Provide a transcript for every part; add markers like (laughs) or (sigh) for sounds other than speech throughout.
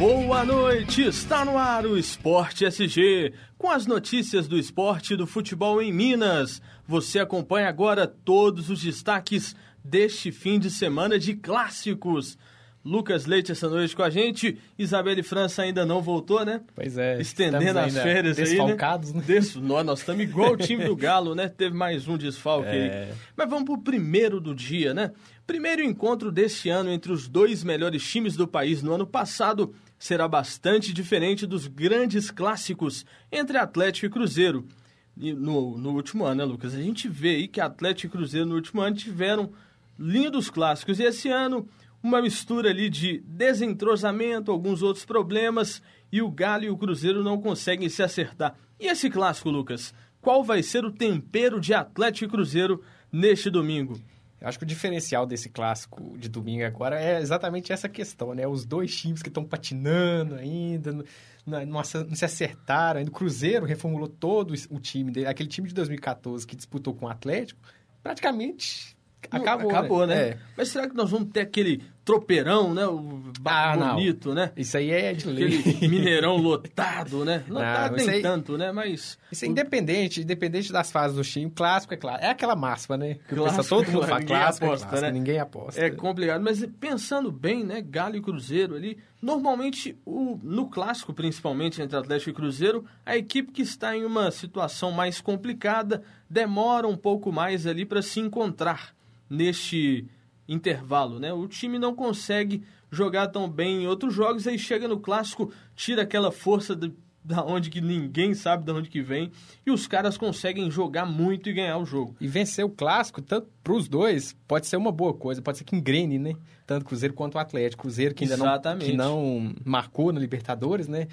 Boa noite, está no ar o Esporte SG, com as notícias do esporte e do futebol em Minas. Você acompanha agora todos os destaques deste fim de semana de clássicos. Lucas Leite essa noite com a gente. Isabelle França ainda não voltou, né? Pois é. Estendendo as férias desfalcados, aí, né? Des... Nós, nós estamos igual o (laughs) time do Galo, né? Teve mais um desfalque é... aí. Mas vamos pro primeiro do dia, né? Primeiro encontro deste ano entre os dois melhores times do país no ano passado será bastante diferente dos grandes clássicos entre Atlético e Cruzeiro. E no, no último ano, né, Lucas? A gente vê aí que Atlético e Cruzeiro no último ano tiveram lindos clássicos. E esse ano uma mistura ali de desentrosamento, alguns outros problemas, e o Galo e o Cruzeiro não conseguem se acertar. E esse clássico, Lucas? Qual vai ser o tempero de Atlético e Cruzeiro neste domingo? Eu acho que o diferencial desse clássico de domingo agora é exatamente essa questão, né? Os dois times que estão patinando ainda, não, não, não, se acertaram ainda. O Cruzeiro reformulou todo o time dele, aquele time de 2014 que disputou com o Atlético, praticamente Acabou, Acabou né? né? É. Mas será que nós vamos ter aquele tropeirão, né? O ah, bonito, não. né? Isso aí é de lei. Aquele (laughs) mineirão lotado, né? Lotado nem aí, tanto, né? Mas... Isso é independente, independente das fases do time. Clássico é claro. É aquela máxima, né? Que clássico, todo mundo (laughs) fala clássico, é aposta, é clássico, né? ninguém aposta. É complicado. Mas pensando bem, né? Galo e Cruzeiro ali... Normalmente, o, no clássico, principalmente entre Atlético e Cruzeiro, a equipe que está em uma situação mais complicada demora um pouco mais ali para se encontrar neste intervalo, né? O time não consegue jogar tão bem em outros jogos, aí chega no clássico, tira aquela força de, da onde que ninguém sabe de onde que vem, e os caras conseguem jogar muito e ganhar o jogo. E vencer o clássico, tanto para os dois, pode ser uma boa coisa, pode ser que engrene, né? Tanto o Cruzeiro quanto o Atlético. Cruzeiro que ainda não, que não marcou na Libertadores, né?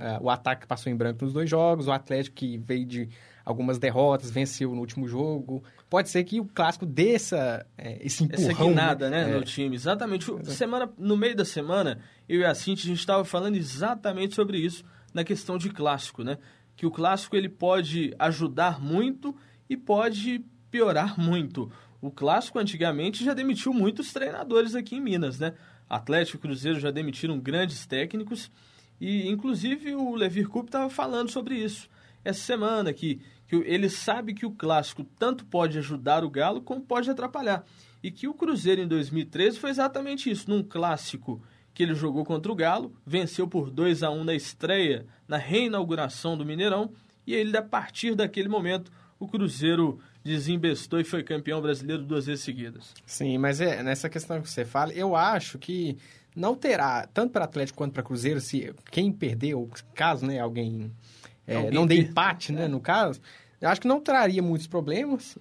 É, o ataque passou em branco nos dois jogos, o Atlético que veio de algumas derrotas, venceu no último jogo. Pode ser que o clássico desça é, esse empurrão. Essa guinada, né, né, no time. Exatamente. Semana, no meio da semana, eu e a Cintia, a gente estava falando exatamente sobre isso na questão de clássico, né? Que o clássico ele pode ajudar muito e pode piorar muito. O clássico antigamente já demitiu muitos treinadores aqui em Minas, né? Atlético e Cruzeiro já demitiram grandes técnicos e inclusive o Levir Coupe estava falando sobre isso essa semana, que, que ele sabe que o clássico tanto pode ajudar o Galo como pode atrapalhar. E que o Cruzeiro em 2013 foi exatamente isso, num clássico que ele jogou contra o Galo, venceu por 2 a 1 na estreia, na reinauguração do Mineirão, e ele, a partir daquele momento, o Cruzeiro desembestou e foi campeão brasileiro duas vezes seguidas. Sim, mas é nessa questão que você fala, eu acho que não terá, tanto para Atlético quanto para Cruzeiro, se quem perdeu, caso né, alguém é, não dê empate, né, no caso, eu acho que não traria muitos problemas.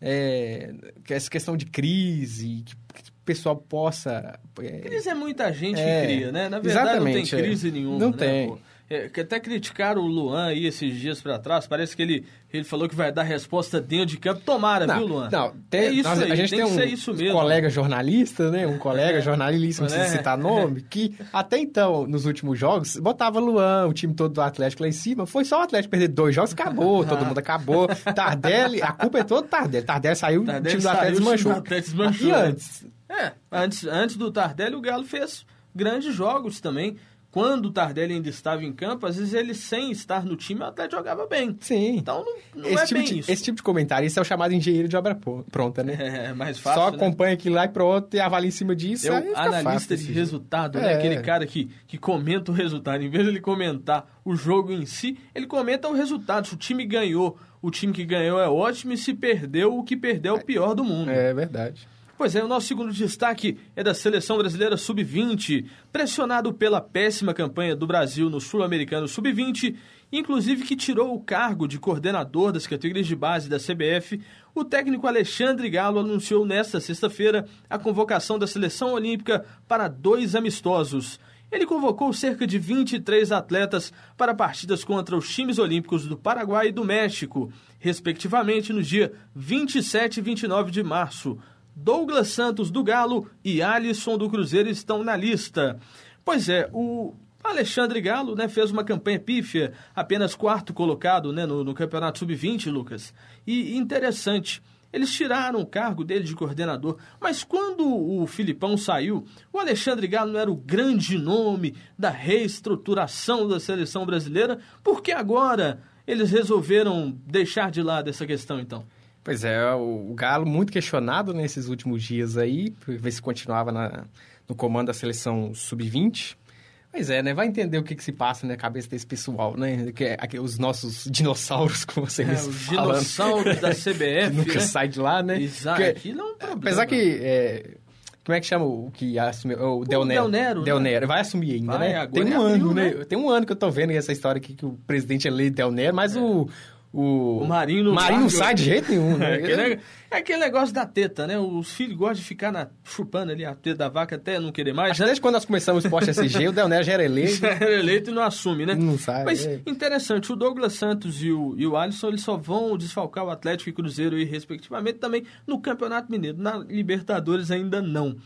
É, essa questão de crise, que, que o pessoal possa... É, crise é muita gente é, que cria, né? Na verdade não tem crise é. nenhuma, Não né, tem. Pô? É, que até criticaram o Luan aí esses dias para trás. Parece que ele, ele falou que vai dar resposta dentro de campo. Tomara, não, viu, Luan? Não, tem, é isso nós, aí, a gente tem, tem um colega jornalista, né? Um colega é. jornalista, não precisa citar nome, que até então, nos últimos jogos, botava Luan, o time todo do Atlético lá em cima. Foi só o Atlético perder dois jogos, acabou, (laughs) todo mundo acabou. Tardelli, a culpa é toda do Tardelli. Tardelli saiu, Tardelli o time do Atlético desmanchou. Atlético desmanchou. E antes? É, antes, antes do Tardelli, o Galo fez grandes jogos também quando o Tardelli ainda estava em campo, às vezes ele sem estar no time, Atlético jogava bem. Sim. Então não, não esse é tipo bem de, isso. Esse tipo de comentário, isso é o chamado engenheiro de obra pronta, né? É, mais fácil, Só né? acompanha aquilo lá e pronto, e avalia em cima disso. É o analista de resultado, né? É. Aquele cara que, que comenta o resultado. Em vez de ele comentar o jogo em si, ele comenta o resultado. Se o time ganhou, o time que ganhou é ótimo, e se perdeu, o que perdeu é o pior do mundo. É verdade. Pois é, o nosso segundo destaque é da seleção brasileira sub-20. Pressionado pela péssima campanha do Brasil no Sul-Americano sub-20, inclusive que tirou o cargo de coordenador das categorias de base da CBF, o técnico Alexandre Galo anunciou nesta sexta-feira a convocação da seleção olímpica para dois amistosos. Ele convocou cerca de 23 atletas para partidas contra os times olímpicos do Paraguai e do México, respectivamente no dia 27 e 29 de março. Douglas Santos do Galo e Alisson do Cruzeiro estão na lista. Pois é, o Alexandre Galo né, fez uma campanha pífia, apenas quarto colocado né, no, no Campeonato Sub-20, Lucas. E interessante, eles tiraram o cargo dele de coordenador. Mas quando o Filipão saiu, o Alexandre Galo não era o grande nome da reestruturação da seleção brasileira. Por que agora eles resolveram deixar de lado essa questão, então? Pois é, o Galo muito questionado nesses últimos dias aí, ver se continuava na, no comando da seleção sub-20. Pois é, né? Vai entender o que, que se passa na cabeça desse pessoal, né? Que é, os nossos (laughs) dinossauros, como você é, Os dinossauros da (laughs) CBF, nunca né? sai de lá, né? Exato. É um problema. Apesar que... É, como é que chama o que assumiu? O, Del Nero. Del Nero. Del Nero. Né? Vai assumir ainda, Vai, né? Tem um é ano, né? né? Tem um ano que eu tô vendo essa história aqui que o presidente é Del Nero, mas é. o o, o Marinho não, Marinho não sai de jeito nenhum, né? (laughs) É aquele, é aquele negócio da teta, né? Os filhos gostam de ficar na, chupando ali a teta da vaca até não querer mais. Acho desde quando nós começamos o Esporte SG, o Del Nero já era eleito. (laughs) Já era eleito e não assume, né? Não sai. Mas é. interessante, o Douglas Santos e o, e o Alisson, eles só vão desfalcar o Atlético e Cruzeiro, e, respectivamente, também no Campeonato Mineiro. Na Libertadores ainda não.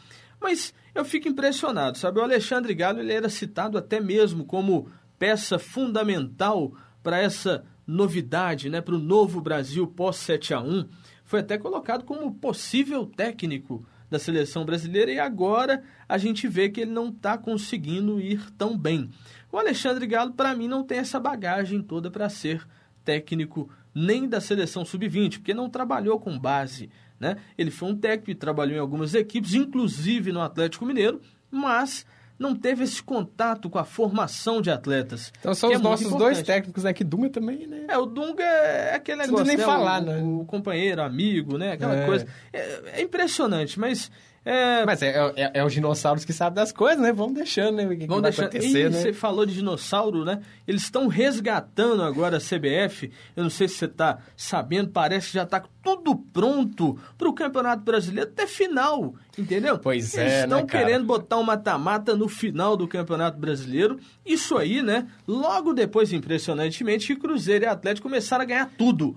Mas eu fico impressionado, sabe? O Alexandre Galo, ele era citado até mesmo como peça fundamental para essa novidade né, para o novo Brasil pós 7 a 1 foi até colocado como possível técnico da seleção brasileira e agora a gente vê que ele não está conseguindo ir tão bem. O Alexandre Galo, para mim, não tem essa bagagem toda para ser técnico nem da seleção sub-20, porque não trabalhou com base. Né? Ele foi um técnico e trabalhou em algumas equipes, inclusive no Atlético Mineiro, mas não teve esse contato com a formação de atletas. Então são os é nossos dois técnicos, né? Que Dunga também, né? É, o Dunga é aquele negócio. Não nem né? falar, o, né? O companheiro, amigo, né? Aquela é. coisa. É, é, impressionante, mas. É... Mas é, é, é, os dinossauros que sabem das coisas, né? Vamos deixando, né? O que, Vamos que deixando. acontecer, e né? Você falou de dinossauro, né? Eles estão resgatando agora a CBF. Eu não sei se você está sabendo, parece que já está tudo pronto para o Campeonato Brasileiro até final, entendeu? Pois Eles é, estão né, querendo botar um mata-mata no final do Campeonato Brasileiro. Isso aí, né? Logo depois, impressionantemente, que Cruzeiro e Atlético começaram a ganhar tudo.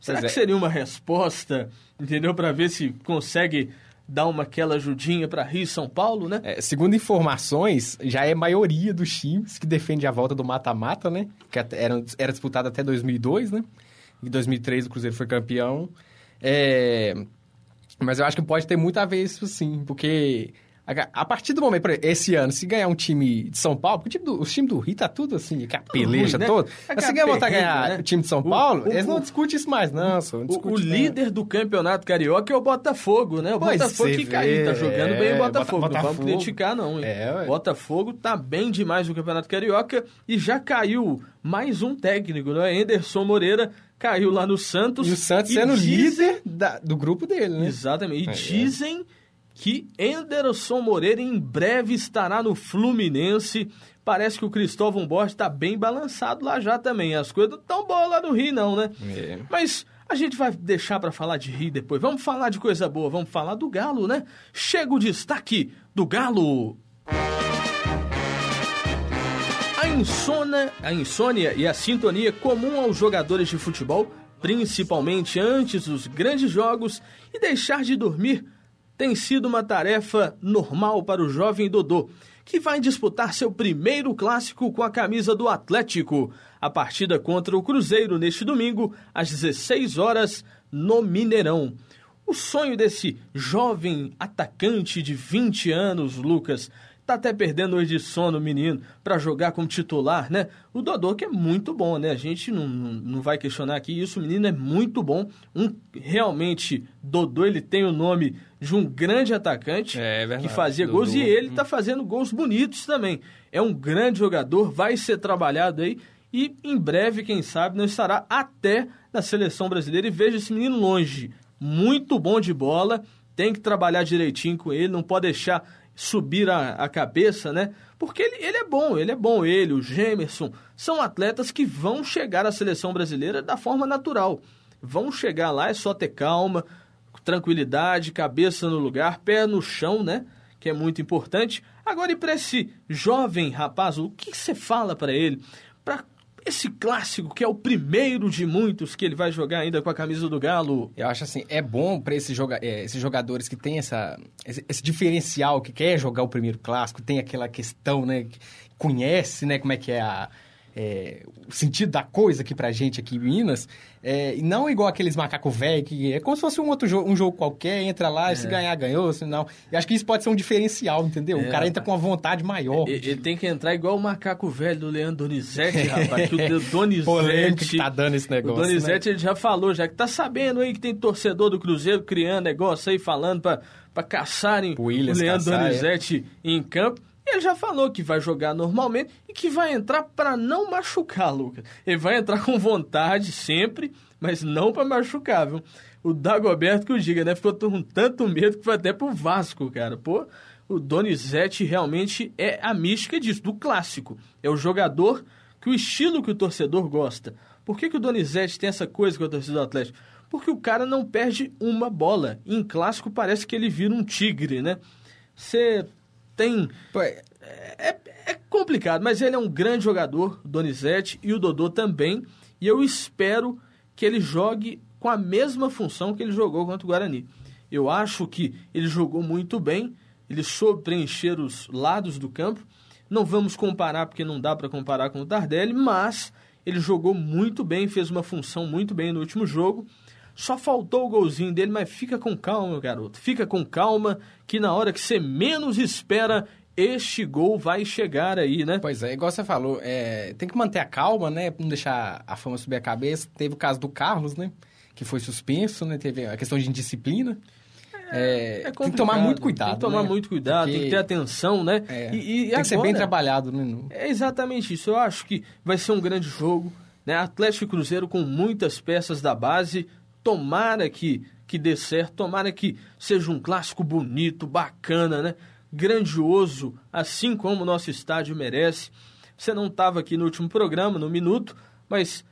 Será pois que é. seria uma resposta, entendeu? Para ver se consegue dar uma aquela ajudinha para Rio e São Paulo, né? É, segundo informações, já é maioria dos times que defende a volta do mata-mata, né? Que era, era disputado até 2002, né? Em 2003 o Cruzeiro foi campeão. É... Mas eu acho que pode ter muito a ver isso sim, porque a partir do momento, esse ano, se ganhar um time de São Paulo, porque o time do, os times do Rio tá tudo assim, que a peleja né? toda. É se ganhar voltar a ganhar né? o time de São Paulo, o, eles não discutem isso mais, não. Só, não o, o líder do campeonato carioca é o Botafogo, né? O pois Botafogo que caiu, tá jogando é, bem o Botafogo. Botafogo. Não vamos criticar, não. É, Botafogo tá bem demais no campeonato carioca e já caiu mais um técnico, né? Anderson Moreira caiu lá no Santos. E o Santos sendo dizem... líder da, do grupo dele, né? Exatamente. E é, dizem que Enderson Moreira em breve estará no Fluminense. Parece que o Cristóvão Borges está bem balançado lá já também. As coisas não estão boas lá no Rio, não, né? É. Mas a gente vai deixar para falar de Rio depois. Vamos falar de coisa boa, vamos falar do Galo, né? Chega o destaque do Galo. A insônia, a insônia e a sintonia comum aos jogadores de futebol, principalmente antes dos grandes jogos, e deixar de dormir tem sido uma tarefa normal para o jovem Dodô, que vai disputar seu primeiro clássico com a camisa do Atlético. A partida contra o Cruzeiro neste domingo, às 16 horas, no Mineirão. O sonho desse jovem atacante de 20 anos, Lucas, tá até perdendo hoje de sono, menino, para jogar como titular, né? O Dodô que é muito bom, né? A gente não, não vai questionar aqui isso, o menino é muito bom. Um realmente Dodô, ele tem o nome de um grande atacante é, é verdade, que fazia Dodô. gols e ele tá fazendo gols bonitos também. É um grande jogador, vai ser trabalhado aí e em breve, quem sabe, não estará até na seleção brasileira e veja esse menino longe. Muito bom de bola, tem que trabalhar direitinho com ele, não pode deixar subir a, a cabeça, né? Porque ele, ele é bom, ele é bom, ele, o Gemerson, são atletas que vão chegar à seleção brasileira da forma natural. Vão chegar lá, é só ter calma, tranquilidade, cabeça no lugar, pé no chão, né? Que é muito importante. Agora, e para esse jovem rapaz, o que você fala para ele? Para esse clássico, que é o primeiro de muitos que ele vai jogar ainda com a camisa do Galo. Eu acho assim, é bom para esse joga é, esses jogadores que têm essa, esse, esse, diferencial, que quer jogar o primeiro clássico, tem aquela questão, né? Que conhece, né, como é que é a é, o sentido da coisa aqui pra gente aqui em Minas, é, e não igual aqueles macacos velho que é como se fosse um outro jogo, um jogo qualquer, entra lá, é. se ganhar, ganhou, se não. Eu acho que isso pode ser um diferencial, entendeu? É, o cara entra com uma vontade maior. Ele, ele, tem que entrar igual o macaco velho do Leandro Donizete, (laughs) rapaz, que o Donizete... que tá dando esse negócio, O Donizete, né? ele já falou, já que tá sabendo aí que tem torcedor do Cruzeiro criando negócio aí, falando pra, pra caçarem o, o Leandro caçar, é. Donizete em campo. Ele já falou que vai jogar normalmente e que vai entrar para não machucar, Lucas. Ele vai entrar com vontade sempre, mas não para machucar, viu? O Dagoberto que o diga, né? Ficou com tanto medo que foi até pro Vasco, cara. Pô, o Donizete realmente é a mística disso, do clássico. É o jogador que o estilo que o torcedor gosta. Por que, que o Donizete tem essa coisa com a torcida do Atlético? Porque o cara não perde uma bola. Em clássico parece que ele vira um tigre, né? Você tem. É, é, é, complicado, mas ele é um grande jogador, Donizete, e o Dodô também. E eu espero que ele jogue com a mesma função que ele jogou contra o Guarani. Eu acho que ele jogou muito bem, ele soube preencher os lados do campo. Não vamos comparar, porque não dá para comparar com o Tardelli, mas ele jogou muito bem, fez uma função muito bem no último jogo. Só faltou o golzinho dele, mas fica com calma, garoto. Fica com calma, que na hora que você menos espera, este gol vai chegar aí, né? Pois é, igual você falou, é, tem que manter a calma, né? Não deixar a fama subir a cabeça. Teve o caso do Carlos, né? Que foi suspenso, né? Teve a questão de indisciplina. É, é tem que tomar muito cuidado. Tem que tomar né? muito cuidado, Porque... tem que ter atenção, né? É, e, e tem agora, que ser bem trabalhado, né? É exatamente isso. Eu acho que vai ser um grande jogo. Né? Atlético e Cruzeiro com muitas peças da base, Tomara que, que dê certo, tomara que seja um clássico bonito, bacana, né? Grandioso, assim como o nosso estádio merece. Você não estava aqui no último programa, no minuto, mas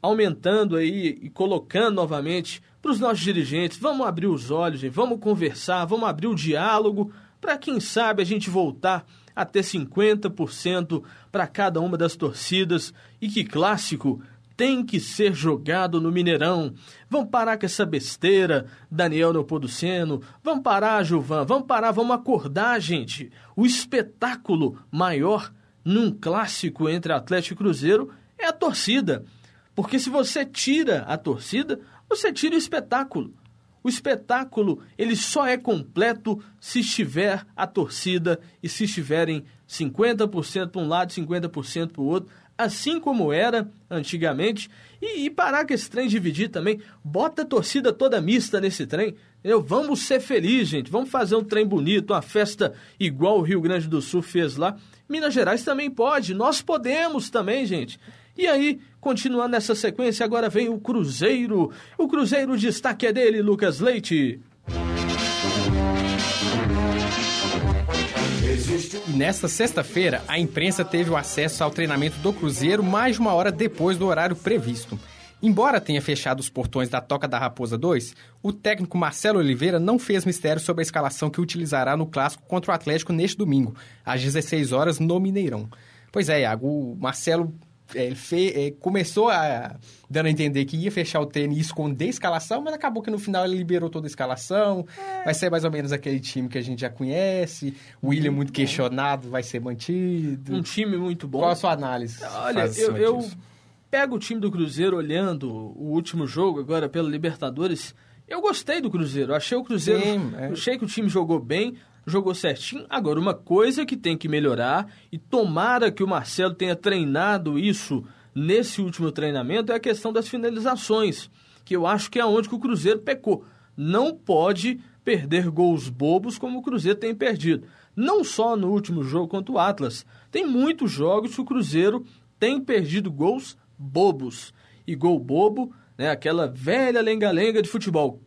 aumentando aí e colocando novamente para os nossos dirigentes, vamos abrir os olhos, gente, vamos conversar, vamos abrir o diálogo para quem sabe a gente voltar a ter 50% para cada uma das torcidas e que clássico tem que ser jogado no Mineirão. Vamos parar com essa besteira, Daniel Neopoduceno. Vamos parar, Gilvan. Vamos parar, vamos acordar, gente. O espetáculo maior num clássico entre Atlético e Cruzeiro é a torcida. Porque se você tira a torcida, você tira o espetáculo. O espetáculo, ele só é completo se estiver a torcida e se estiverem 50% para um lado e 50% para o outro assim como era antigamente, e, e, parar com esse trem dividir também. Bota a torcida toda mista nesse trem. Entendeu? Vamos ser felizes, gente. Vamos fazer um trem bonito, uma festa igual o Rio Grande do Sul fez lá. Minas Gerais também pode, nós podemos também, gente. E aí, continuando nessa sequência, agora vem o Cruzeiro. O Cruzeiro, o destaque é dele, Lucas Leite. E nesta sexta-feira, a imprensa teve o acesso ao treinamento do Cruzeiro mais de uma hora depois do horário previsto. Embora tenha fechado os portões da Toca da Raposa 2, o técnico Marcelo Oliveira não fez mistério sobre a escalação que utilizará no clássico contra o Atlético neste domingo, às 16 horas no Mineirão. Pois é, Iago, o Marcelo ele fe, é, começou a dando a entender que ia fechar o treino e esconder a escalação, mas acabou que no final ele liberou toda a escalação. É. Vai ser mais ou menos aquele time que a gente já conhece. O William muito questionado, vai ser mantido. Um time muito bom. Qual a sua análise? Olha, eu, eu pego o time do Cruzeiro olhando o último jogo agora pela Libertadores. Eu gostei do Cruzeiro. Achei o Cruzeiro. Sim, é. Achei que o time jogou bem jogou certinho. Agora, uma coisa que tem que melhorar, e tomara que o Marcelo tenha treinado isso nesse último treinamento, é a questão das finalizações, que eu acho que é onde que o Cruzeiro pecou. Não pode perder gols bobos como o Cruzeiro tem perdido. Não só no último jogo contra o Atlas. Tem muitos jogos que o Cruzeiro tem perdido gols bobos. E gol bobo, né, aquela velha lenga-lenga de futebol.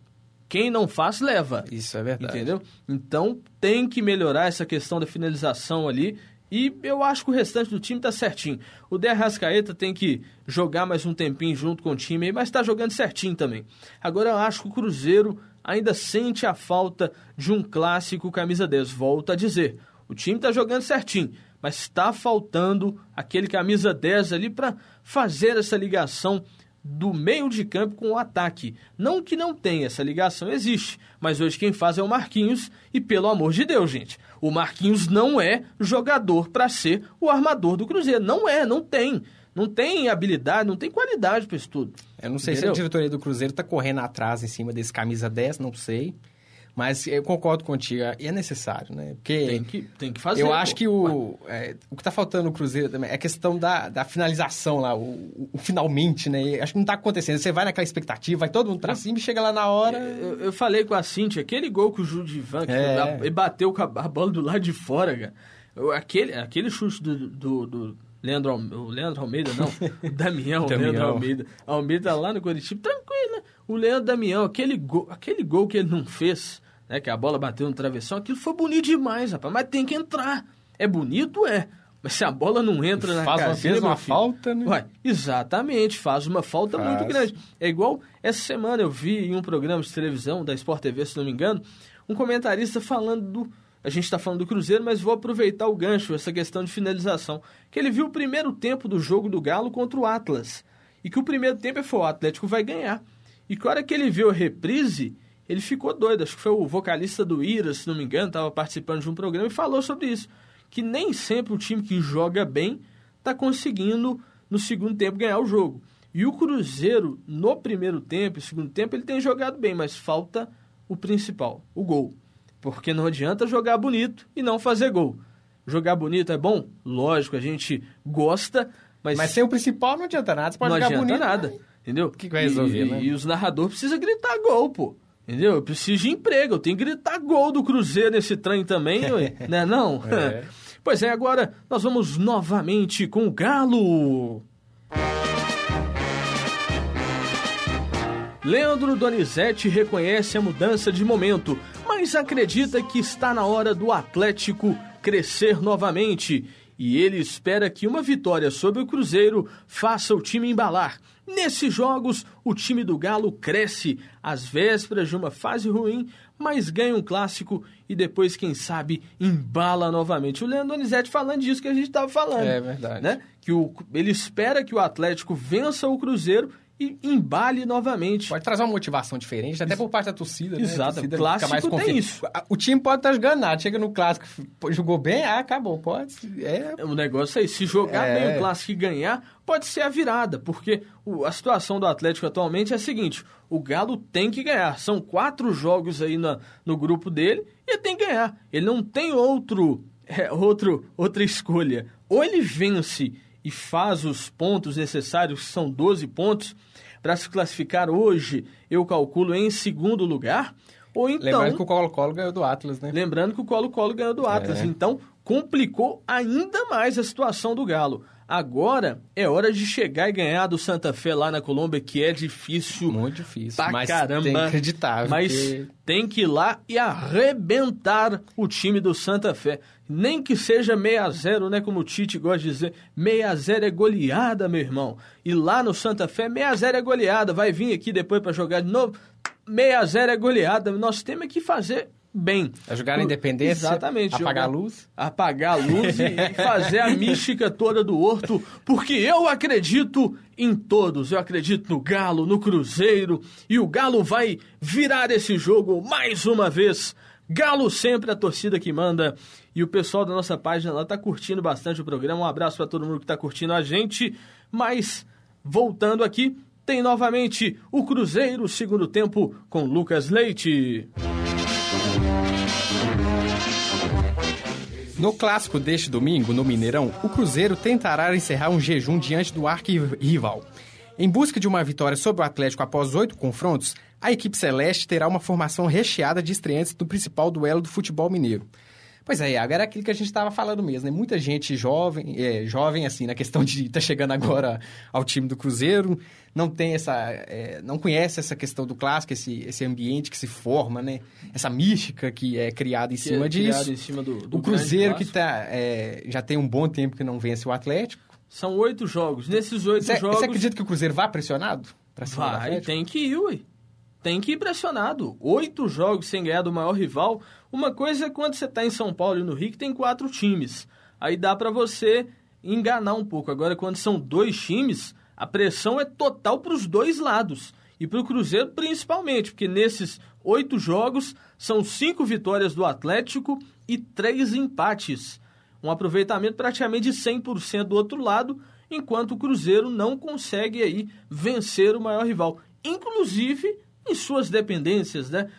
Quem não faz, leva. Isso é verdade. Entendeu? Então tem que melhorar essa questão da finalização ali. E eu acho que o restante do time tá certinho. O De Arrascaeta tem que jogar mais um tempinho junto com o time, mas está jogando certinho também. Agora eu acho que o Cruzeiro ainda sente a falta de um clássico camisa 10. Volto a dizer, o time está jogando certinho, mas está faltando aquele camisa 10 ali para fazer essa ligação do meio de campo com o ataque. Não que não tenha, essa ligação existe, mas hoje quem faz é o Marquinhos e pelo amor de Deus, gente, o Marquinhos não é jogador para ser o armador do Cruzeiro, não é, não tem. Não tem habilidade, não tem qualidade para isso tudo. Eu não sei Entendeu? se a diretoria do Cruzeiro está correndo atrás em cima desse camisa 10, não sei. Mas eu concordo contigo, é necessário, né? Porque tem que, tem que fazer. Eu acho que o, é, o que está faltando no Cruzeiro também é a questão da, da finalização lá, o, o finalmente, né? Acho que não está acontecendo. Você vai naquela expectativa, vai todo mundo pra cima e chega lá na hora. Eu, eu falei com a Cintia, aquele gol que o Judivan, é. ele bateu com a, a, bola do lado de fora, cara. Aquele, aquele chute do, do, do Leandro, o Leandro Almeida, não, o (laughs) Damião, o Leandro Almeida. Almeida lá no Curitiba, tranquilo, né? O Leandro Damião, aquele gol, aquele gol que ele não fez né, que a bola bateu no travessão, aquilo foi bonito demais, rapaz, mas tem que entrar. É bonito, é. Mas se a bola não entra na faz casinha... Faz uma falta, né? Ué, exatamente, faz uma falta faz. muito grande. É igual, essa semana eu vi em um programa de televisão da Sport TV, se não me engano, um comentarista falando do... A gente está falando do Cruzeiro, mas vou aproveitar o gancho, essa questão de finalização. Que ele viu o primeiro tempo do jogo do Galo contra o Atlas. E que o primeiro tempo foi o Atlético vai ganhar. E que a hora que ele viu a reprise ele ficou doido. Acho que foi o vocalista do Ira, se não me engano, estava participando de um programa e falou sobre isso. Que nem sempre o time que joga bem está conseguindo, no segundo tempo, ganhar o jogo. E o Cruzeiro, no primeiro tempo e segundo tempo, ele tem jogado bem, mas falta o principal, o gol. Porque não adianta jogar bonito e não fazer gol. Jogar bonito é bom? Lógico, a gente gosta, mas... Mas sem o principal não adianta nada, você pode não jogar bonito. Não adianta nada, entendeu? O que vai resolver, e, né? E os narradores precisam gritar gol, pô. Entendeu? Eu preciso de emprego, eu tenho que gritar gol do Cruzeiro nesse trem também, (laughs) né? Não? É. (laughs) Pois é, agora nós vamos novamente com o Galo. Leandro Donizete reconhece a mudança de momento, mas acredita que está na hora do Atlético crescer novamente. E ele espera que uma vitória sobre o Cruzeiro faça o time embalar Nesses jogos, o time do Galo cresce às vésperas de uma fase ruim, mas ganha um clássico e depois, quem sabe, embala novamente. O Leandro Donizete falando disso que a gente estava falando. É verdade. Né? Que o, ele espera que o Atlético vença o Cruzeiro e embale novamente. Pode trazer uma motivação diferente, até por parte da torcida. Exato, né? o clássico mais tem isso. O time pode estar jogando nada, chega no clássico, jogou bem, ah, acabou, pode. É... O negócio é aí, se jogar é... bem o clássico e ganhar, pode ser a virada, porque a situação do Atlético atualmente é a seguinte, o Galo tem que ganhar, são quatro jogos aí na, no grupo dele, e ele tem que ganhar. Ele não tem outro, é, outro, outra escolha. Ou ele vence e faz os pontos necessários, que são 12 pontos, para se classificar hoje, eu calculo em segundo lugar. Ou então, lembrando que o Colo-Colo ganhou do Atlas, né? Lembrando que o Colo-Colo ganhou do Atlas. É. Então, complicou ainda mais a situação do Galo. Agora é hora de chegar e ganhar do Santa Fé lá na Colômbia, que é difícil. Muito difícil. Pra mas caramba. Tem que acreditar. Mas tem que ir lá e arrebentar o time do Santa Fé. Nem que seja 6 a 0 né? Como o Tite gosta de dizer. 6 a 0 é goleada, meu irmão. E lá no Santa Fé, 6 a 0 é goleada. Vai vir aqui depois para jogar de novo. 6 a 0 é goleada. Nós temos que fazer bem. É jogar na independência, Exatamente, apagar a luz. Apagar a luz e fazer a mística toda do Horto, porque eu acredito em todos. Eu acredito no Galo, no Cruzeiro, e o Galo vai virar esse jogo mais uma vez. Galo sempre a torcida que manda. E o pessoal da nossa página lá tá curtindo bastante o programa. Um abraço para todo mundo que tá curtindo a gente. Mas voltando aqui, tem novamente o Cruzeiro, segundo tempo, com Lucas Leite. No clássico deste domingo, no Mineirão, o Cruzeiro tentará encerrar um jejum diante do arqui-rival. Em busca de uma vitória sobre o Atlético após oito confrontos, a equipe celeste terá uma formação recheada de estreantes do principal duelo do futebol mineiro. Pois é, Iago, era aquilo que a gente estava falando mesmo, né? Muita gente jovem, é, jovem assim, na questão de estar tá chegando agora ao time do Cruzeiro, não tem essa, é, não conhece essa questão do clássico, esse, esse ambiente que se forma, né? Essa mística que é criada em que cima é disso. Em cima do, do o Cruzeiro que tá, é, já tem um bom tempo que não vence o Atlético. São oito jogos. Nesses oito cê, jogos... Você acredita que o Cruzeiro vai pressionado? Pra cima vai, tem que ir, ué tem que ir pressionado. Oito jogos sem ganhar do maior rival. Uma coisa é quando você está em São Paulo e no Rio que tem quatro times. Aí dá para você enganar um pouco. Agora, quando são dois times, a pressão é total para os dois lados. E para o Cruzeiro principalmente, porque nesses oito jogos são cinco vitórias do Atlético e três empates. Um aproveitamento praticamente de 100% do outro lado enquanto o Cruzeiro não consegue aí vencer o maior rival, inclusive em suas dependências, né?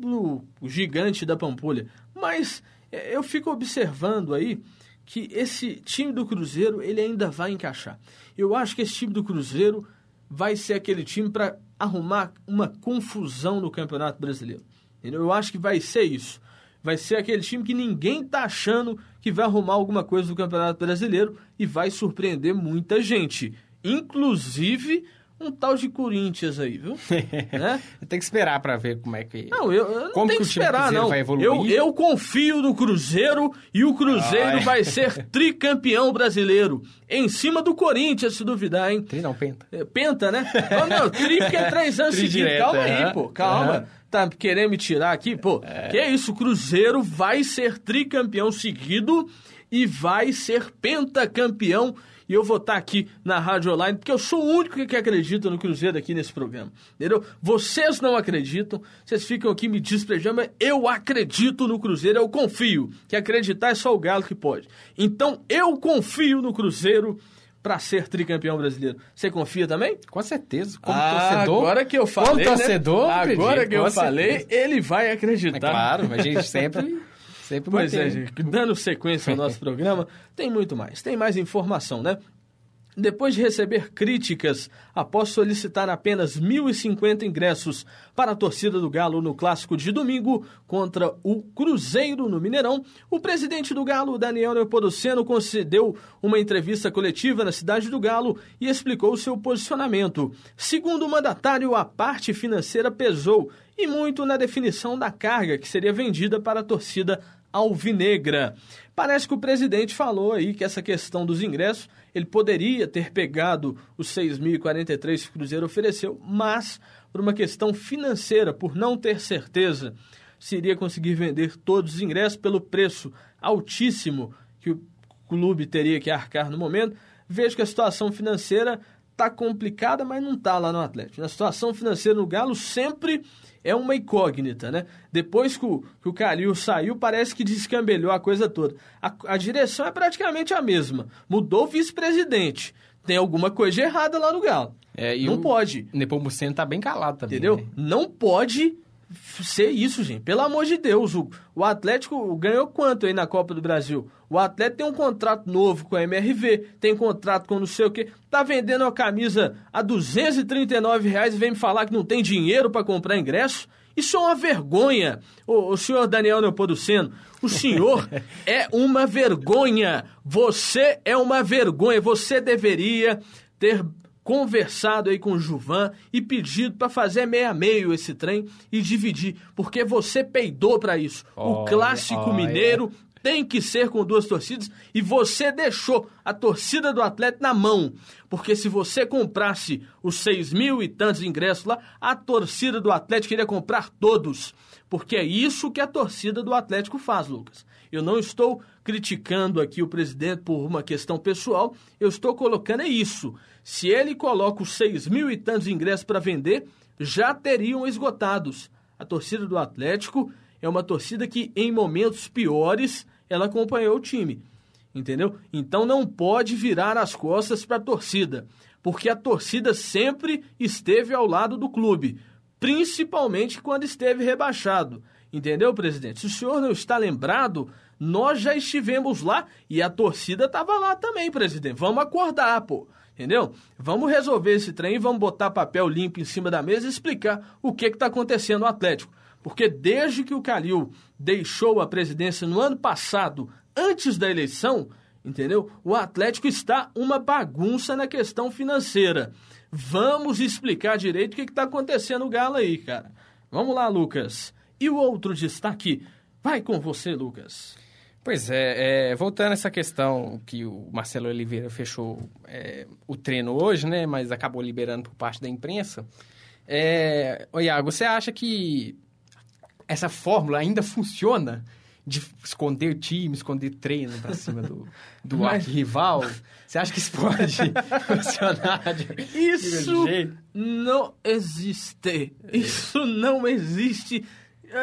No, gigante da Pampulha. Mas é, eu fico observando aí que esse time do Cruzeiro ele ainda vai encaixar. Eu acho que esse time do Cruzeiro vai ser aquele time para arrumar uma confusão no Campeonato Brasileiro. Eu acho que vai ser isso. Vai ser aquele time que ninguém tá achando que vai arrumar alguma coisa no Campeonato Brasileiro e vai surpreender muita gente. Inclusive um tal de Corinthians aí, viu? (laughs) né? Tem que esperar para ver como é que. Não, eu, eu não como tenho que, que esperar, não. Vai evoluir. Eu, eu confio no Cruzeiro e o Cruzeiro Ai. vai ser (laughs) tricampeão brasileiro. Em cima do Corinthians, se duvidar, hein? Tri não, penta. É, penta, né? oh, não, tri porque é três anos (laughs) seguidos. Calma aí, pô, calma. Tá querendo me tirar aqui? Pô, é. que é isso? O Cruzeiro vai ser tricampeão seguido e vai ser pentacampeão e eu vou estar aqui na Rádio Online, porque eu sou o único que acredita no Cruzeiro aqui nesse programa. Entendeu? Vocês não acreditam, vocês ficam aqui me desprezando, mas eu acredito no Cruzeiro, eu confio. Que acreditar é só o Galo que pode. Então eu confio no Cruzeiro para ser tricampeão brasileiro. Você confia também? Com certeza. Como ah, torcedor. Agora que eu falei. Como né? torcedor, né? agora que eu falei, ele vai acreditar. É claro, a gente sempre Sempre pois é, gente, dando sequência ao nosso (laughs) programa, tem muito mais, tem mais informação, né? Depois de receber críticas após solicitar apenas 1.050 ingressos para a torcida do Galo no clássico de domingo contra o Cruzeiro no Mineirão, o presidente do Galo, Daniel Neopoduceno, concedeu uma entrevista coletiva na cidade do Galo e explicou seu posicionamento. Segundo o mandatário, a parte financeira pesou e muito na definição da carga que seria vendida para a torcida alvinegra. Parece que o presidente falou aí que essa questão dos ingressos, ele poderia ter pegado os 6.043 que o Cruzeiro ofereceu, mas por uma questão financeira, por não ter certeza se iria conseguir vender todos os ingressos pelo preço altíssimo que o clube teria que arcar no momento, vejo que a situação financeira está complicada, mas não está lá no Atlético. A situação financeira no Galo sempre é uma incógnita, né? Depois que o, que o Calil saiu, parece que descambelhou a coisa toda. A, a direção é praticamente a mesma. Mudou o vice-presidente. Tem alguma coisa errada lá no Galo. É, não o pode. Nepomuceno tá bem calado também. Entendeu? Né? Não pode ser isso, gente. Pelo amor de Deus. O, o Atlético ganhou quanto aí na Copa do Brasil? O Atlético tem um contrato novo com a MRV, tem contrato com não sei o quê. Tá vendendo uma camisa a 239 reais e vem me falar que não tem dinheiro para comprar ingresso? Isso é uma vergonha. O, o senhor Daniel Neopoduceno, o senhor é uma vergonha. Você é uma vergonha. Você deveria ter conversado aí com o Juvan e pedido para fazer meia meio esse trem e dividir, porque você peidou para isso. Oh, o clássico oh, mineiro tem que ser com duas torcidas e você deixou a torcida do Atlético na mão, porque se você comprasse os seis mil e tantos ingressos lá, a torcida do Atlético iria comprar todos, porque é isso que a torcida do Atlético faz, Lucas. Eu não estou criticando aqui o presidente por uma questão pessoal, eu estou colocando é isso. Se ele coloca os seis mil e tantos ingressos para vender, já teriam esgotados. A torcida do Atlético é uma torcida que, em momentos piores, ela acompanhou o time. Entendeu? Então não pode virar as costas para a torcida, porque a torcida sempre esteve ao lado do clube, principalmente quando esteve rebaixado. Entendeu, presidente? Se o senhor não está lembrado, nós já estivemos lá e a torcida estava lá também, presidente. Vamos acordar, pô. Entendeu? Vamos resolver esse trem, vamos botar papel limpo em cima da mesa e explicar o que está acontecendo no Atlético. Porque desde que o Calil deixou a presidência no ano passado, antes da eleição, entendeu? O Atlético está uma bagunça na questão financeira. Vamos explicar direito o que está acontecendo no Galo aí, cara. Vamos lá, Lucas. E o outro destaque vai com você, Lucas. Pois é, é, voltando a essa questão que o Marcelo Oliveira fechou é, o treino hoje, né, mas acabou liberando por parte da imprensa. É, ô Iago, você acha que essa fórmula ainda funciona de esconder time, esconder treino para cima do, do (laughs) mas... rival? Você acha que isso pode (laughs) funcionar de, Isso de não existe. Isso não existe.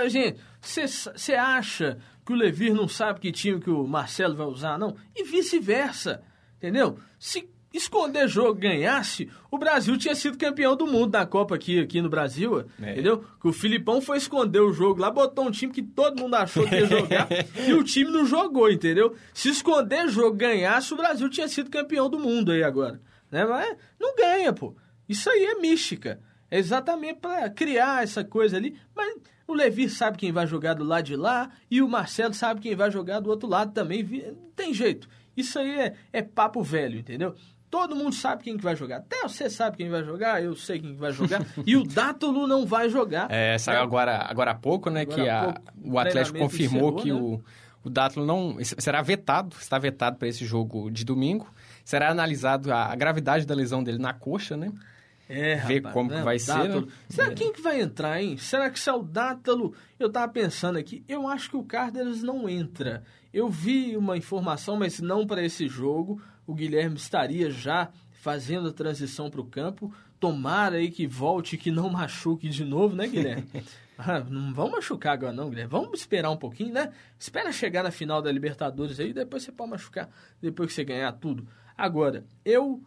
Gente, você acha que o Levir não sabe que time que o Marcelo vai usar, não. E vice-versa, entendeu? Se esconder jogo ganhasse, o Brasil tinha sido campeão do mundo na Copa aqui, aqui no Brasil, é. entendeu? Que o Filipão foi esconder o jogo lá, botou um time que todo mundo achou que ia jogar (laughs) e o time não jogou, entendeu? Se esconder jogo ganhasse, o Brasil tinha sido campeão do mundo aí agora, né? Mas não ganha, pô. Isso aí é mística. É exatamente para criar essa coisa ali, mas o Levi sabe quem vai jogar do lado de lá e o Marcelo sabe quem vai jogar do outro lado também. Não tem jeito. Isso aí é, é papo velho, entendeu? Todo mundo sabe quem que vai jogar. Até você sabe quem vai jogar, eu sei quem que vai jogar. (laughs) e o Dátulo não vai jogar. É, saiu né? agora, agora há pouco, né? Agora que a, pouco, o Atlético confirmou encerrou, que né? o, o Dátulo não será vetado, está vetado para esse jogo de domingo. Será analisado a, a, gravidade da lesão dele na coxa, né? É, Ver rapaz, como né? que vai ser. Né? Será é. quem que vai entrar, hein? Será que se é o Dátalo? Eu tava pensando aqui, eu acho que o Cárdenas não entra. Eu vi uma informação, mas não para esse jogo o Guilherme estaria já fazendo a transição para o campo. Tomara aí que volte, que não (laughs) machuque de novo, né, Guilherme? (laughs) Ah, não vamos machucar agora não, Guilherme. Vamos esperar um pouquinho, né? Espera chegar na final da Libertadores aí, depois você pode machucar, depois que você ganhar tudo. Agora, eu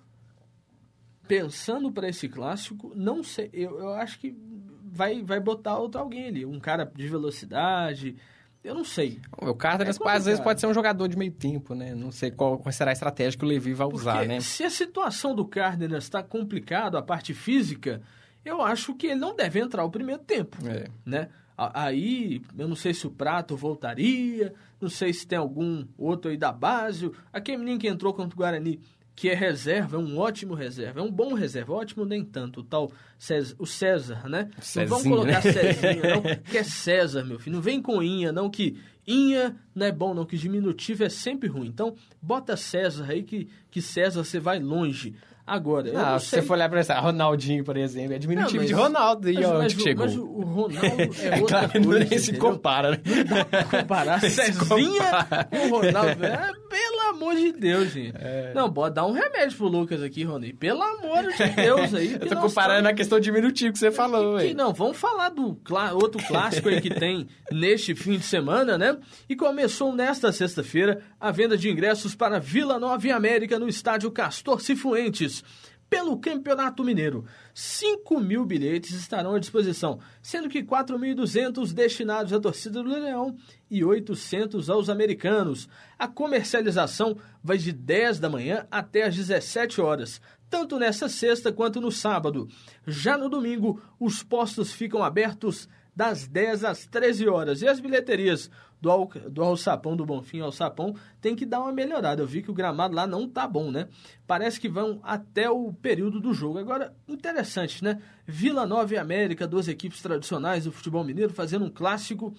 pensando para esse clássico, não sei, eu, eu acho que vai, vai botar outro alguém ali, um cara de velocidade, eu não sei. O Cárdenas, é às vezes, pode ser um jogador de meio tempo, né? Não sei qual, qual será a estratégia que o Levi vai usar, Porque né? Se a situação do Cárdenas está complicada, a parte física, eu acho que ele não deve entrar o primeiro tempo, é. né? Aí, eu não sei se o Prato voltaria, não sei se tem algum outro aí da base. Aquele menino que entrou contra o Guarani que é reserva, é um ótimo reserva, é um bom reserva, ótimo nem tanto, o tal César, o César, né? Cezinha, não vamos colocar (laughs) né? Cezinha, não, que é César, meu filho. Não vem com Inha, não, que Inha não é bom, não, que diminutivo é sempre ruim. Então, bota César aí, que, que César você vai longe. Agora, ah, se você for olhar para essa, Ronaldinho, por exemplo, é diminutivo não, mas, de Ronaldo. E mas, mas, chegou. mas o Ronaldo (laughs) é outra claro, coisa, nem se compara. Né? Não dá pra comparar (laughs) Cezinha com o Ronaldo. É, pelo amor de Deus, gente. É... Não, bota dar um remédio pro Lucas aqui, Rony. Pelo amor de Deus aí. (laughs) Eu tô comparando a questão diminutivo que você falou, que, Não, vamos falar do clá outro clássico aí que (laughs) tem neste fim de semana, né? E começou nesta sexta-feira a venda de ingressos para Vila Nova e América no estádio Castor Cifuentes pelo Campeonato Mineiro. 5 mil bilhetes estarão à disposição, sendo que 4.200 destinados à torcida do Leão e 800 aos americanos. A comercialização vai de 10 da manhã até às 17 horas, tanto nessa sexta quanto no sábado. Já no domingo, os postos ficam abertos das 10 às 13 horas e as bilheterias do, Al, do Alçapão, do Bonfim ao Sapão, tem que dar uma melhorada. Eu vi que o gramado lá não tá bom, né? Parece que vão até o período do jogo. Agora, interessante, né? Vila Nova e América, duas equipes tradicionais do futebol mineiro, fazendo um clássico.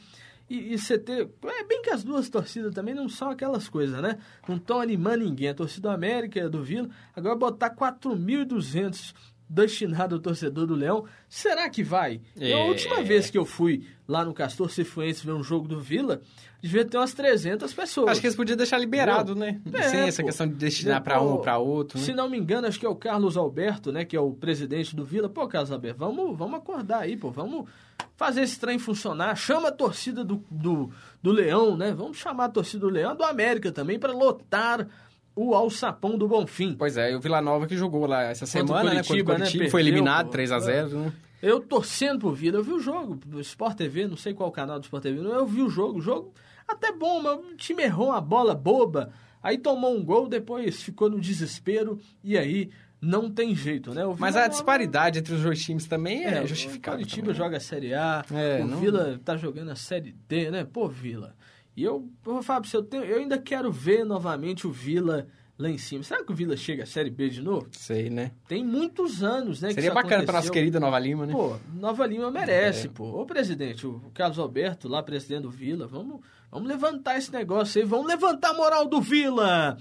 E, e ter. É bem que as duas torcidas também não são aquelas coisas, né? Não estão animando ninguém. A torcida do América do Vila. Agora botar 4.200 destinado ao torcedor do Leão. Será que vai? É. A última vez que eu fui lá no Castor Cifuense ver um jogo do Vila, devia ter umas 300 pessoas. Acho que eles podiam deixar liberado, né? É, Sem essa pô. questão de destinar para um ou para outro. Né? Se não me engano, acho que é o Carlos Alberto, né? Que é o presidente do Vila. Pô, Carlos Alberto, vamos, vamos acordar aí, pô. Vamos fazer esse trem funcionar. Chama a torcida do, do, do Leão, né? Vamos chamar a torcida do Leão, do América também, para lotar o Alçapão do Bonfim. Pois é, e o Vila Nova que jogou lá essa semana, Curitiba, né? Contra Curitiba, né? foi eliminado 3 a 0 né? Eu torcendo pro Vila, eu vi o jogo, Sport TV, não sei qual canal do Sport TV, eu vi o jogo, o jogo até bom, mas o time errou uma bola boba, aí tomou um gol, depois ficou no desespero, e aí não tem jeito, né? Mas a disparidade entre os dois times também é, é justificável. O Curitiba joga a Série A, é, o não... Vila tá jogando a Série D, né? Pô, Vila. E eu, Fábio, eu, tenho, eu ainda quero ver novamente o Vila lá em cima. Será que o Vila chega à Série B de novo? Sei, né? Tem muitos anos, né? Seria bacana para nossa querida Nova Lima, né? Pô, Nova Lima merece, é. pô. Ô, presidente, o Carlos Alberto, lá presidente do Vila, vamos, vamos levantar esse negócio aí, vamos levantar a moral do Vila.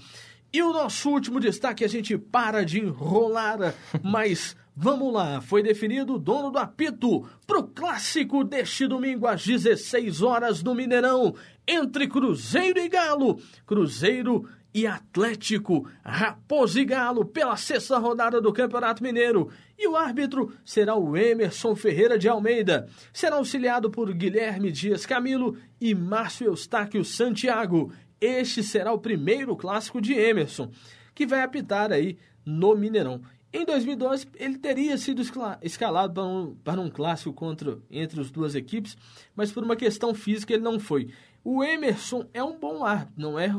E o nosso último destaque, a gente para de enrolar, (laughs) mas Vamos lá, foi definido o dono do apito para o clássico deste domingo às 16 horas no Mineirão, entre Cruzeiro e Galo. Cruzeiro e Atlético, Raposo e Galo, pela sexta rodada do Campeonato Mineiro. E o árbitro será o Emerson Ferreira de Almeida. Será auxiliado por Guilherme Dias Camilo e Márcio Eustáquio Santiago. Este será o primeiro clássico de Emerson, que vai apitar aí no Mineirão. Em 2012, ele teria sido escalado para um, para um clássico contra, entre as duas equipes, mas por uma questão física ele não foi. O Emerson é um bom árbitro, não é,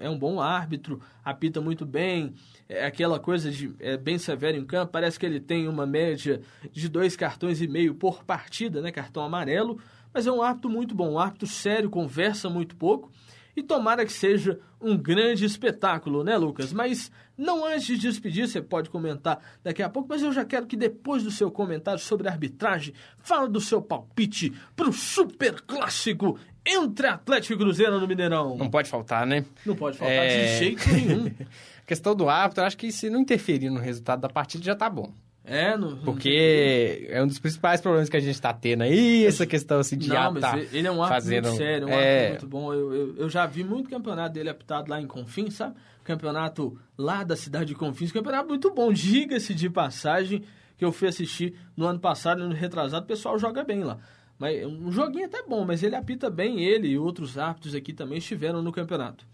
é um bom árbitro, apita muito bem, é aquela coisa de é bem severo em campo, parece que ele tem uma média de dois cartões e meio por partida, né, cartão amarelo, mas é um árbitro muito bom, um árbitro sério, conversa muito pouco, e tomara que seja um grande espetáculo, né, Lucas? Mas não antes de despedir, você pode comentar daqui a pouco, mas eu já quero que depois do seu comentário sobre arbitragem, fala do seu palpite para o super clássico entre Atlético e Cruzeiro no Mineirão. Não pode faltar, né? Não pode faltar é... de jeito nenhum. a (laughs) questão do árbitro, acho que se não interferir no resultado da partida já tá bom. É, no, Porque é um dos principais problemas que a gente está tendo aí, essa questão assim de não, mas tá ele é um árbitro fazendo... muito sério, um é... muito bom. Eu, eu, eu, já vi muito campeonato dele apitado lá em Confins, sabe? Campeonato lá da cidade de Confins, campeonato muito bom, diga-se de passagem, que eu fui assistir no ano passado, no ano retrasado, o pessoal joga bem lá. Mas um joguinho até bom, mas ele apita bem, ele e outros árbitros aqui também estiveram no campeonato.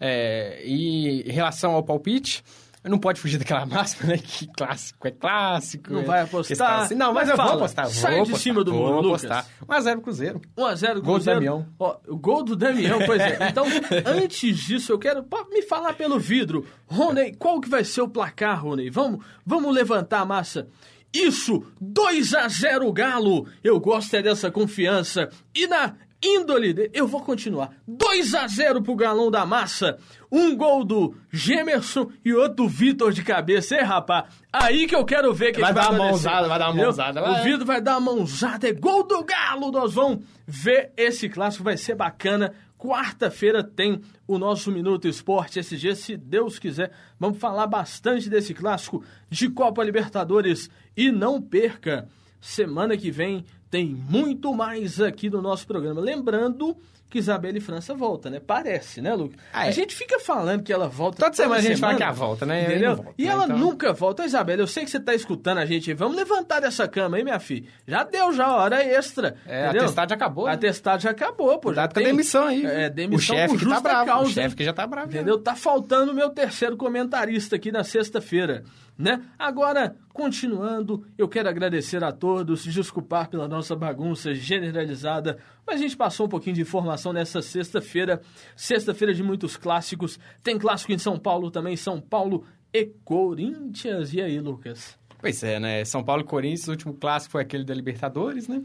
É, e em relação ao palpite, não pode fugir daquela (laughs) máxima, né? Que clássico é clássico. Não vai apostar. Assim. Não, mas, mas eu vou apostar. Vou sai apostar, de cima do muro, Lucas. Apostar. 1x0 Cruzeiro. 1x0 Cruzeiro. Gol do Damião. Ó, o gol do Damião, pois é. Então, (laughs) antes disso, eu quero me falar pelo vidro. Rony, qual que vai ser o placar, Rony? Vamos, vamos levantar a massa. Isso, 2 a 0 Galo. Eu gosto é dessa confiança. E na índole, eu vou continuar. 2 a 0 pro Galão da Massa. Um gol do Gemerson e outro do Vitor de cabeça. É, rapaz, aí que eu quero ver que vai, vai dar uma mãozada, vai dar uma mãozada. O Vitor vai dar uma mãozada. É gol do Galo. Nós vamos ver esse clássico, vai ser bacana. Quarta-feira tem o nosso Minuto Esporte SG, se Deus quiser. Vamos falar bastante desse clássico de Copa Libertadores. E não perca, semana que vem tem muito mais aqui no nosso programa. Lembrando que Isabela e França volta, né? Parece, né, Lucas? Ah, é. A gente fica falando que ela volta toda, toda semana. a gente fala que ela volta, né? Entendeu? Volta, e né? ela então... nunca volta. Isabela, eu sei que você está escutando a gente. Vamos levantar dessa cama aí, minha filha. Já deu já hora extra. É, entendeu? a testade já acabou. A né? testade já acabou, pô. Já tem demissão aí. É, demissão o chefe que tá bravo. Causa, o chefe que já tá bravo. Entendeu? Já. Tá faltando o meu terceiro comentarista aqui na sexta-feira. Né? Agora, continuando, eu quero agradecer a todos, desculpar pela nossa bagunça generalizada, mas a gente passou um pouquinho de informação nessa sexta-feira, sexta-feira de muitos clássicos. Tem clássico em São Paulo também, São Paulo e Corinthians. E aí, Lucas? Pois é, né? São Paulo e Corinthians, o último clássico foi aquele da Libertadores, né?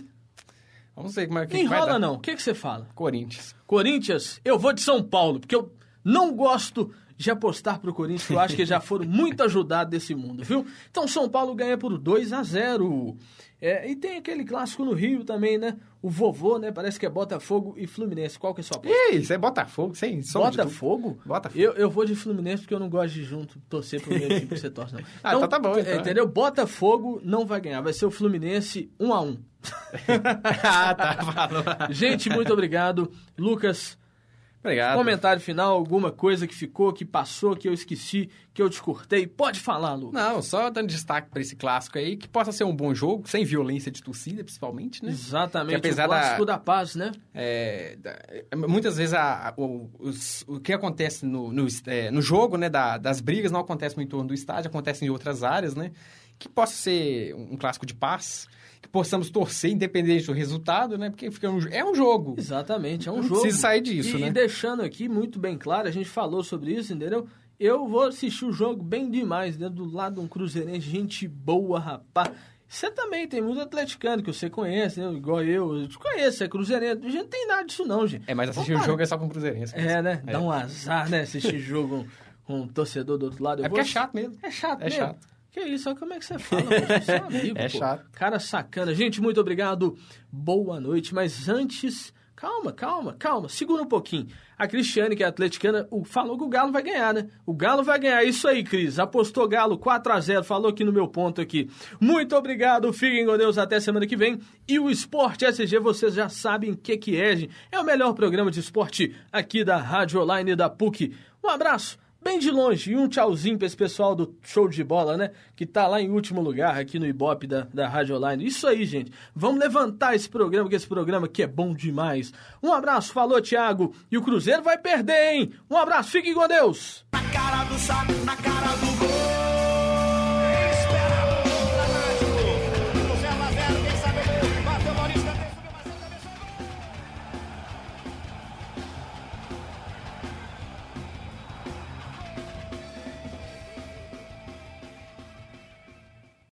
Vamos ver como é que, Enrola vai dar. não. O que, que você fala? Corinthians. Corinthians, eu vou de São Paulo, porque eu não gosto de apostar para o Corinthians, que eu acho que já foram muito ajudados desse mundo, viu? Então São Paulo ganha por 2 a 0 é, E tem aquele clássico no Rio também, né? O vovô, né? Parece que é Botafogo e Fluminense. Qual que é a sua aposta? Isso, é Botafogo, sim. Botafogo? Botafogo. Eu, eu vou de Fluminense porque eu não gosto de junto torcer pro meu time que você torce, não. (laughs) ah, então tá bom. Então. Entendeu? Botafogo não vai ganhar. Vai ser o Fluminense 1 a 1 (laughs) Ah, tá. Falou. Gente, muito obrigado. Lucas, Obrigado. Comentário final, alguma coisa que ficou, que passou, que eu esqueci, que eu te cortei. Pode falar, Lu. Não, só dando destaque para esse clássico aí, que possa ser um bom jogo, sem violência de torcida, principalmente, né? Exatamente, que apesar o clássico da, da paz, né? É, muitas vezes a, o, os, o que acontece no, no, é, no jogo, né, da, das brigas, não acontece no entorno do estádio, acontece em outras áreas, né? Que possa ser um clássico de paz que possamos torcer independente do resultado, né? Porque fica um, é um jogo. Exatamente, é um Não jogo. Precisa sair disso, e, né? E deixando aqui muito bem claro, a gente falou sobre isso, entendeu? Eu vou assistir o jogo bem demais, né? Do lado de um cruzeirense, gente boa, rapaz. Você também tem muito atleticano que você conhece, né? Igual eu. Eu te conheço, é cruzeirense. A gente não tem nada disso não, gente. É, mas assistir o jogo é só com cruzeirense. É, né? É. Dá um azar, né? Assistir jogo com um torcedor do outro lado. Eu é porque vou... é chato mesmo. É chato é mesmo. chato. Que isso, olha como é que você fala, você é (laughs) amigo, É pô. chato. Cara sacana. Gente, muito obrigado. Boa noite. Mas antes, calma, calma, calma. Segura um pouquinho. A Cristiane, que é atleticana, falou que o Galo vai ganhar, né? O Galo vai ganhar. Isso aí, Cris. Apostou Galo 4 a 0 Falou aqui no meu ponto aqui. Muito obrigado. Fiquem com Deus até semana que vem. E o Esporte SG, vocês já sabem o que, que é, gente. É o melhor programa de esporte aqui da Rádio Online da PUC. Um abraço bem de longe. E um tchauzinho para esse pessoal do show de bola, né? Que tá lá em último lugar aqui no Ibope da, da Rádio Online. Isso aí, gente. Vamos levantar esse programa, que esse programa que é bom demais. Um abraço, falou, Thiago. E o Cruzeiro vai perder, hein? Um abraço, fiquem com Deus. Na cara do saco, na cara do gol.